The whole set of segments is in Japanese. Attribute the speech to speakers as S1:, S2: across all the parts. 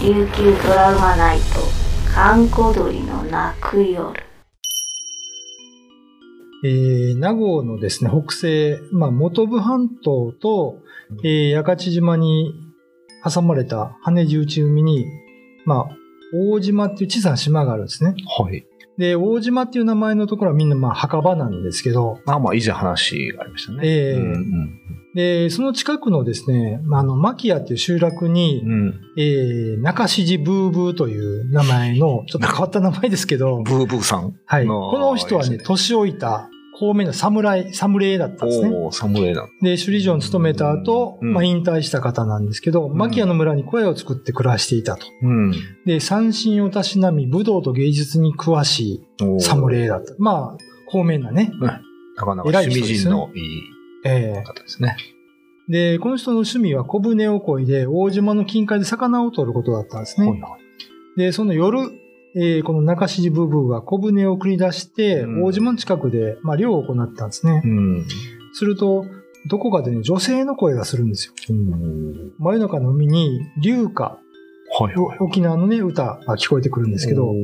S1: 琉球ドラマナイト閑古鳥の泣く夜
S2: えー、名護のですね、北西、まあ、本部半島と、えー、八勝島に挟まれた羽地内海に、まあ、大島っていう小さな島があるんですね。
S3: はい。
S2: で、大島っていう名前のところはみんなまあ墓場なんですけど、
S3: あ、まあ、以前話がありましたね。
S2: ええ
S3: うんうん
S2: で、その近くのですね、まああの、牧屋っていう集落に、
S3: うん。
S2: えー、中指寺ブーブーという名前の、ちょっと変わった名前ですけど、
S3: ブーブーさん。
S2: はい。
S3: の
S2: この人はね、年老いた、公明の侍、侍だったんですね。
S3: おー、侍だ。
S2: で、首里城に勤めた後、
S3: うん
S2: まあ、引退した方なんですけど、
S3: ん
S2: 牧屋の村に小屋を作って暮らしていたと。
S3: うん。
S2: で、三振をたしなみ、武道と芸術に詳しい侍だった。まあ、公明なね。
S3: なかなか趣味
S2: 人ですね
S3: 人のいい
S2: ええ
S3: 方ですね。
S2: で、この人の趣味は小舟を漕いで、大島の近海で魚を取ることだったんですね。
S3: はいはい
S2: で、その夜、えーこの中指寺ブーブーは小舟を繰り出して、
S3: うん
S2: 大島の近くで、まあ、漁を行ったんですね。
S3: うん。
S2: すると、どこかでね、女性の声がするんですよ。
S3: うん。
S2: 真夜中の海に、流歌、
S3: はいはい。
S2: 沖縄のね、歌が聞こえてくるんですけど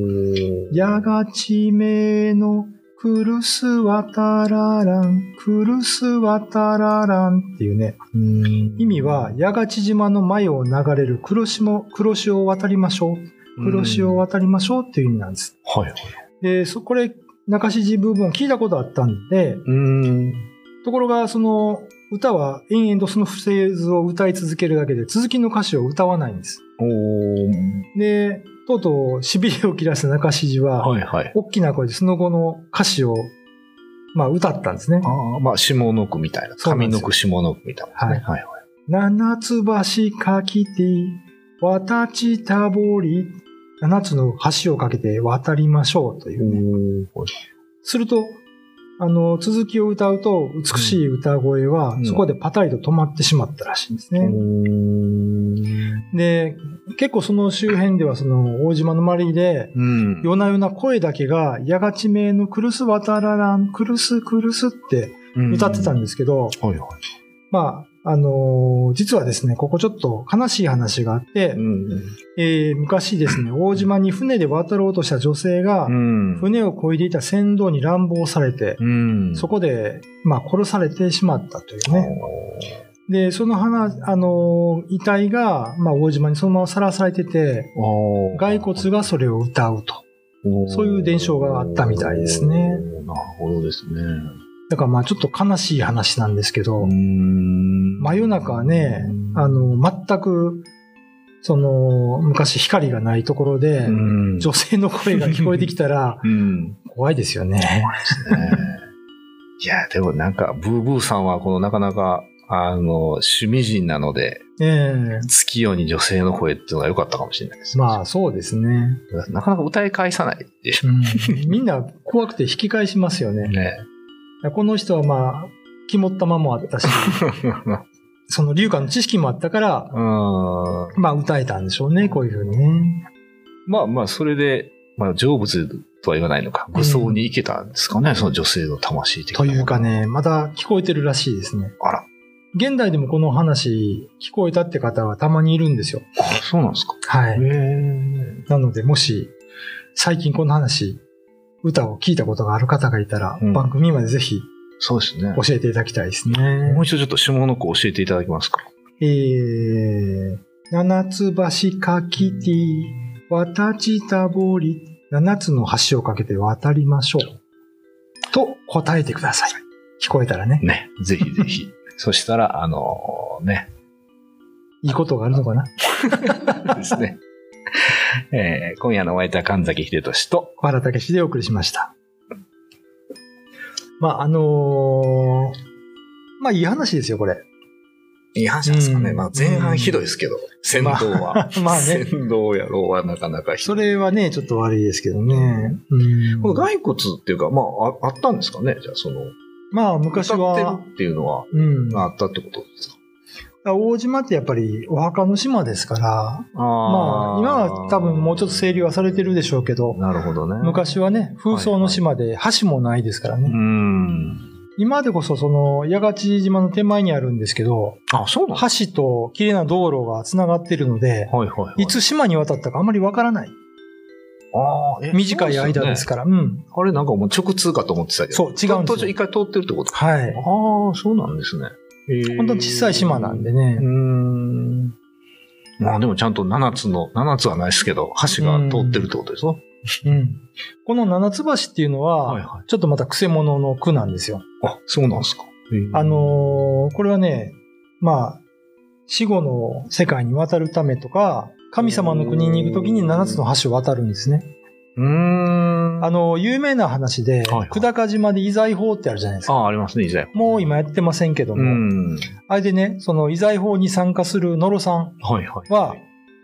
S2: やがちめのクルスワタララン、クルスワタラランっていうね、
S3: うん
S2: 意味は、八勝島の前を流れる黒潮、黒潮を渡りましょう。黒潮を渡りましょうっていう意味なんです。
S3: はいはい。
S2: で、そ、これ、中指寺部分を聞いたことあったんで、
S3: うん。
S2: ところが、その、歌は延々とそのフレーズを歌い続けるだけで、続きの歌詞を歌わないんです。で、とうとう痺れを切らす中指寺は、
S3: はいはい。
S2: 大きな声でその後の歌詞を、まあ、歌ったんですね。
S3: ああ、まあ、下の句みたいな。上の句、下の句みたいな、ね。はいはい。
S2: 七つ橋かきて、渡ちたぼり、七つの橋をかけて渡りましょうというね。すると、あの、続きを歌うと、美しい歌声は
S3: う、ん
S2: そこでパタリと止まってしまったらしいんですね。
S3: うん。
S2: で、結構その周辺では、その、大島の周りで、
S3: うん。
S2: 夜な夜な声だけが、やがちめのクルス渡ららん、クルスクルスって歌ってたん
S3: で
S2: ですけど、
S3: す。はいはい。
S2: まあ、あのー実はですね、ここちょっと悲しい話があって、
S3: うん。
S2: えー昔ですね、大島に船で渡ろうとした女性が、
S3: うん。
S2: 船を漕いでいた船頭に乱暴されて、
S3: うん。
S2: そこで、まあ、殺されてしまったというね。で、その花、あのー遺体が、まあ、大島にそのままさらされてて、骸骨がそれを歌うと。そういう伝承があったみたいですね
S3: なるほどですね。
S2: だからまあ、ちょっと悲しい話なんですけど、
S3: ん
S2: 真夜中はね、あの、全く、その、昔光がないところで、
S3: うん
S2: 女性の声が聞こえてきたら、
S3: うん。
S2: 怖いですよね。
S3: ですね。いや、でもなんか、ブーブーさんは、このなかなか、あの、趣味人なので、
S2: ええ
S3: 月夜に女性の声っていうのが良かったかもしれないです。
S2: まあ、そうですね。
S3: なかなか歌い返さないでしょ。
S2: うん、みんな怖くて引き返しますよね。
S3: ね。
S2: この人はまあ、肝っ玉もあったし、その流歌の知識もあったから、
S3: うん。
S2: まあ歌えたんでしょうね、こういうふうにね。
S3: まあまあ、それで、まあ、成仏とは言わないのか、武装に行けたんですかね、その女性の魂的な
S2: と。いうかね、まだ聞こえてるらしいですね。
S3: あら。
S2: 現代でもこの話聞こえたって方はたまにいるんですよ。
S3: あ、そうなんですか。
S2: はい。なので、もし、最近この話、歌を聞いたことがある方がいたら、
S3: うん
S2: 番組までぜひ
S3: そうですね。
S2: 教えていただきたいですね
S3: もう。一度ちょっと下の句教えていただけますか？
S2: えー、七つ橋かきて、渡ちたぼり、七つの橋をかけて渡りましょう。と答えてください。聞こえたらね。
S3: ね。ぜひぜひ。そしたら、あのね。
S2: いいことがあるのかな？
S3: ですね。えー今夜のお相手は神崎秀俊と、
S2: 小原武史でお送りしました。まあ、あのーまあ、いい話ですよ、これ。
S3: いい話なんですかね。
S2: うん
S3: まあ前半ひどいですけど、先導は。
S2: まあ ね
S3: 先導やろうはなかなか
S2: そ
S3: い。
S2: れはね、ちょっと悪いですけどね。うん
S3: この骸骨っていうか、まあ、ああったんですかね？じゃあ、その、
S2: まあ、昔
S3: 歌
S2: は、
S3: ってるっていうのは、
S2: うん。
S3: あったってことですか？
S2: 大島ってやっぱりお墓の島ですから、まあ、今は多分もうちょっと整理はされてるでしょうけど、
S3: なるほどね。
S2: 昔はね、風葬の島で橋もないですからね。
S3: うん。
S2: 今でこそその、八勝島の手前にあるんですけど、
S3: あ、そう
S2: 橋と綺麗な道路が繋がってるので、
S3: はいはい、はい。
S2: いつ島に渡ったかあんまりわからない。短い間ですから。うん。
S3: そうですよねあれなんかもう直通かと思ってたけど。
S2: そう違うんですよ
S3: 一回通ってるってこと
S2: はい。
S3: ああ、そうなんですね。
S2: 本当に小さい島なんでね
S3: うー。ん。まあでもちゃんと7つの、7つはないですけど、橋が通ってるってことですよ。
S2: うん。この七つ橋っていうのは、
S3: はいはい。
S2: ちょっとまた癖者の句なんですよ。
S3: あ、そうなんですか。
S2: あのーこれはね、まあ、死後の世界に渡るためとか、神様の国に行くときに七つの橋を渡るんですね。
S3: うーん。
S2: あの、有名な話で、
S3: はいはい
S2: 久高島で遺財法ってあるじゃないですか。
S3: あ、ありますね、以前。
S2: もう今やってませんけど
S3: う
S2: も、
S3: ん。
S2: あれでね、その遺財法に参加する野呂さん
S3: はいはい。
S2: は、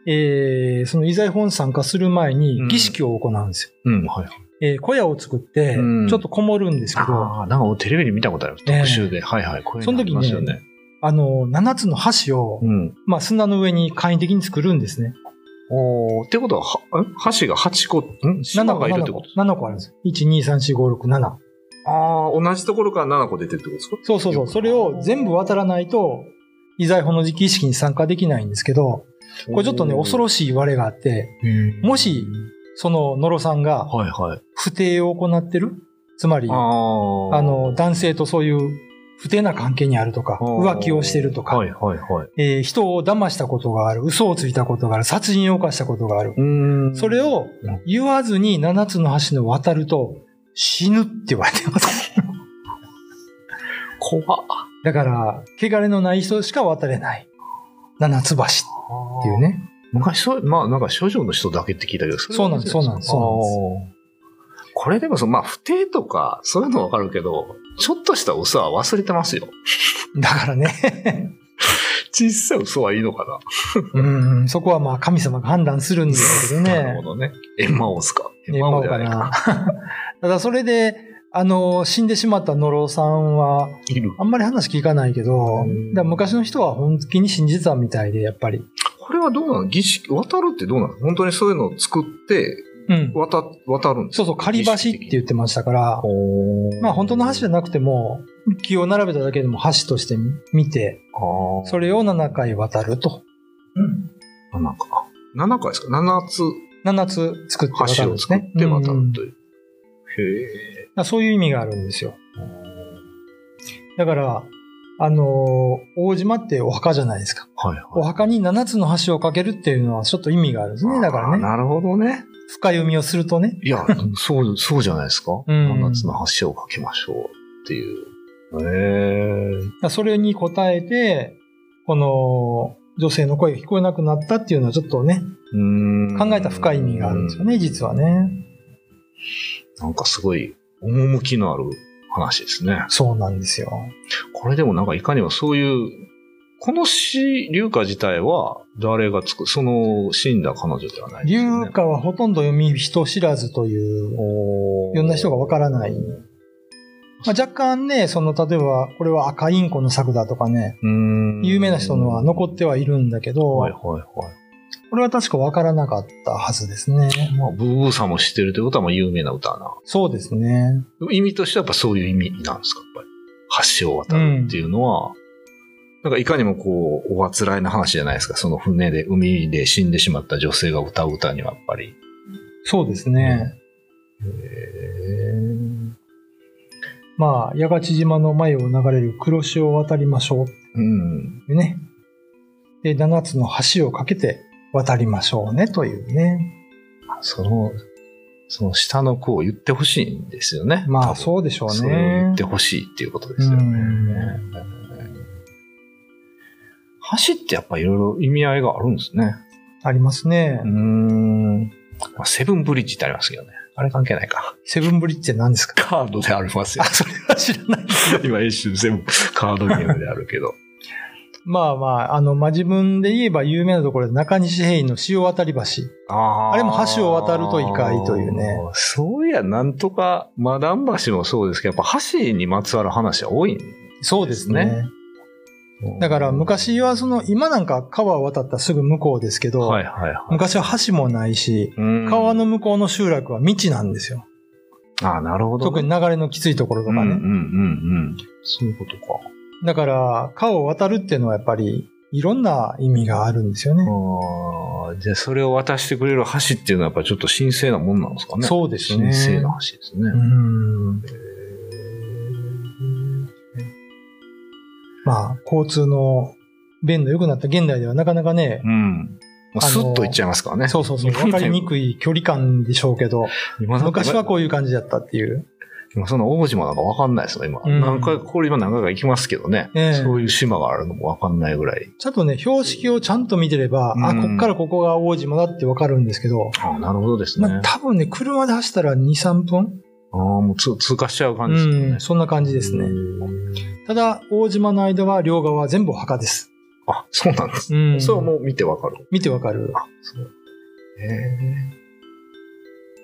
S2: えー、その遺財法に参加する前
S3: うん
S2: に儀式を行うんですよ。
S3: うん、はいはい。
S2: えー小屋を作って、
S3: うん
S2: ちょっとこもるんですけど、
S3: ああ、なんかテレビで見たことある。
S2: ええ
S3: 特集で。はいはい。こういう
S2: その時にね
S3: あ
S2: の、七つの橋を、
S3: うん。
S2: まあ、砂の上に簡易的に作るんですね。
S3: おーってことは、はん橋が8個、ん？島
S2: 7個、7
S3: いるってこと、
S2: 7個あるんです。1、2、3、4、5、6、7。
S3: ああ、同じところから7個出てるってことですか？
S2: そうそうそう。それを全部渡らないと、遺財法の儀式に参加できないんですけど、これちょっとね、恐ろしい我があって、
S3: い
S2: もし、その野呂さんが
S3: はいはい。
S2: 不定を行ってる？つまり、あ。の、男性とそういう不定な関係にあるとか、浮気をしてるとか、
S3: はいはいはい。
S2: えー人を騙したことがある、嘘をついたことがある、殺人を犯したことがある。
S3: うん
S2: それを言わずに七つの橋の渡ると死ぬって言われてます。
S3: 怖っ。
S2: だから、汚れのない人しか渡れない。七つ橋っていうね。
S3: 昔そう、まあなんか処女の人だけって聞いたけど、
S2: そうなんですそうなんですそう
S3: なんです。これでもその、まあ不定とか、そういうのわかるけど、ちょっとした嘘は忘れてますよ。
S2: だからね。
S3: 小さい嘘はいいのかな
S2: うん、そこはまあ神様が判断するんですけど
S3: なる
S2: ね
S3: ほ。どね。エンマオスか。
S2: エンマオかな。ただそれで、あの、死んでしまった野呂さんは。あんまり話聞かないけど、昔の人は本気に信じてたみたいで、やっぱり。
S3: これはどうなの？儀式、渡るってどうなの？本当にそういうのを作って、
S2: うん。
S3: 渡、渡るんです
S2: そうそう、仮橋って言ってましたから、まあ本当の橋じゃなくても、木を並べただけでも橋として見て。それを7回渡ると。
S3: 7か。7回ですか ?7 つ
S2: 7つ作って渡
S3: 橋を作っ
S2: るんですね。
S3: て渡
S2: うん
S3: るという。へえ。
S2: だからそういう意味があるんですよ。だから、あのー大島ってお墓じゃないですか。
S3: はいはい。
S2: お墓に7つの橋を架けるっていうのはちょっと意味があるんですね。だからね。
S3: なるほどね。
S2: 深読みをするとね。
S3: いや、そう、そうじゃないですか。
S2: うん
S3: 7つの橋を架けましょうっていう。へえ。
S2: それに応えて、この女性の声が聞こえなくなったっていうのはちょっとね、考えた深い意味があるんですよね、実はね。
S3: なんかすごい、趣のある話ですね。
S2: そうなんですよ。
S3: これでもなんかいかにもそういう、この詩、龍歌自体は誰が作る、その死んだ彼女ではないです
S2: 龍
S3: よね。
S2: 歌はほとんど読み人知らずという、
S3: おー
S2: いろんな人がわからない。まあ、若干ね、その、例えば、これは赤インコの作だとかね、有名な人のは残ってはいるんだけど、
S3: はいはいはい。
S2: これは確かわからなかったはずですね。
S3: まあ、ブーブーさんも知ってるということは、まあ、有名な歌な。
S2: そうですね。
S3: 意味としてはやっぱそういう意味なんですか、やっぱり。橋を渡るっていうのは、なんかいかにもこう、おあつらいな話じゃないですか。その船で、海で死んでしまった女性が歌う歌にはやっぱり。
S2: そうですね。まあ、八勝島の前を流れる黒潮を渡りましょう
S3: うん。
S2: ね。で、七つの橋を架けて渡りましょうねというね。
S3: その、その下の句を言ってほしいんですよね。
S2: まあ、そうでしょう
S3: それを言
S2: ね
S3: って。ほしいっていうことですよね。
S2: うん
S3: 橋ってやっぱいろいろ意味合いがあるんですね。
S2: ありますね
S3: うー。ん。まあセブンブリッジってありますけどね。あれ関係ないか。
S2: セブンブリッジって何ですか？
S3: カードでありますよ
S2: あ、。それは知らない。
S3: 今一瞬全部カードゲームであるけど。
S2: まあまあ、あの、まあ、自分で言えば有名なところで中西平の潮渡り橋。
S3: あ
S2: あれも橋を渡ると異界というね。
S3: そういや、なんとか、マダン橋もそうですけど、やっぱ橋にまつわる話は多いん
S2: そうですね。
S3: ね
S2: だから昔はその、今なんか川を渡ったらすぐ向こうですけど、
S3: はいはいはい。
S2: 昔は橋もないし、
S3: うん
S2: 川の向こうの集落は道なんですよ。
S3: ああ、なるほど、
S2: 特に流れのきついところとかね。
S3: うんうんうんうん。そういうことか。
S2: だから、川を渡るっていうのはやっぱり、いろんな意味があるんですよね。
S3: ああ、じゃあそれを渡してくれる橋っていうのはやっぱちょっと神聖なもんなんですかね。
S2: そうですね
S3: 神聖な橋ですね。
S2: うん。まあ、交通の便の良くなった現代ではなかなかね
S3: う、ん。もうスッと行っちゃいますからね。
S2: そうそうそう、わかりにくい距離感でしょうけど、昔はこういう感じだったっていう。
S3: 今その大島なんかわかんないですよ、今。
S2: うん
S3: 何回、これ今何回か行きますけどね。
S2: ええ
S3: そういう島があるのもわかんないぐらい。
S2: ちゃんとね、標識をちゃんと見てれば、あ、
S3: うん
S2: こっからここが大島だってわかるんですけど、
S3: ああ、なるほどですね。
S2: まあ多分ね、車で走ったら2、3分
S3: ああ、もう通通過しちゃう感じですよね。
S2: うん、そんな感じですね。
S3: うん
S2: ただ、大島の間は両側は全部墓です。
S3: あ、そうなんです。
S2: うん。
S3: それはもう見てわかる。
S2: 見てわかる。
S3: あ、そう。へえ。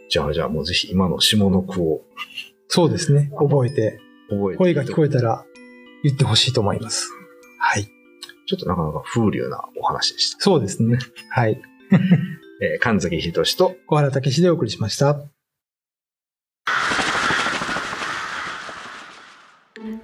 S3: じゃあ、じゃあもうぜひ今の下の句を
S2: そうですね。覚えて、
S3: 覚えて。
S2: 声が聞こえたら言ってほしいと思います。はい。
S3: ちょっとなかなか風流なお話でした。
S2: そうですね。はい。
S3: えー神崎仁と、
S2: 小原武史でお送りしました。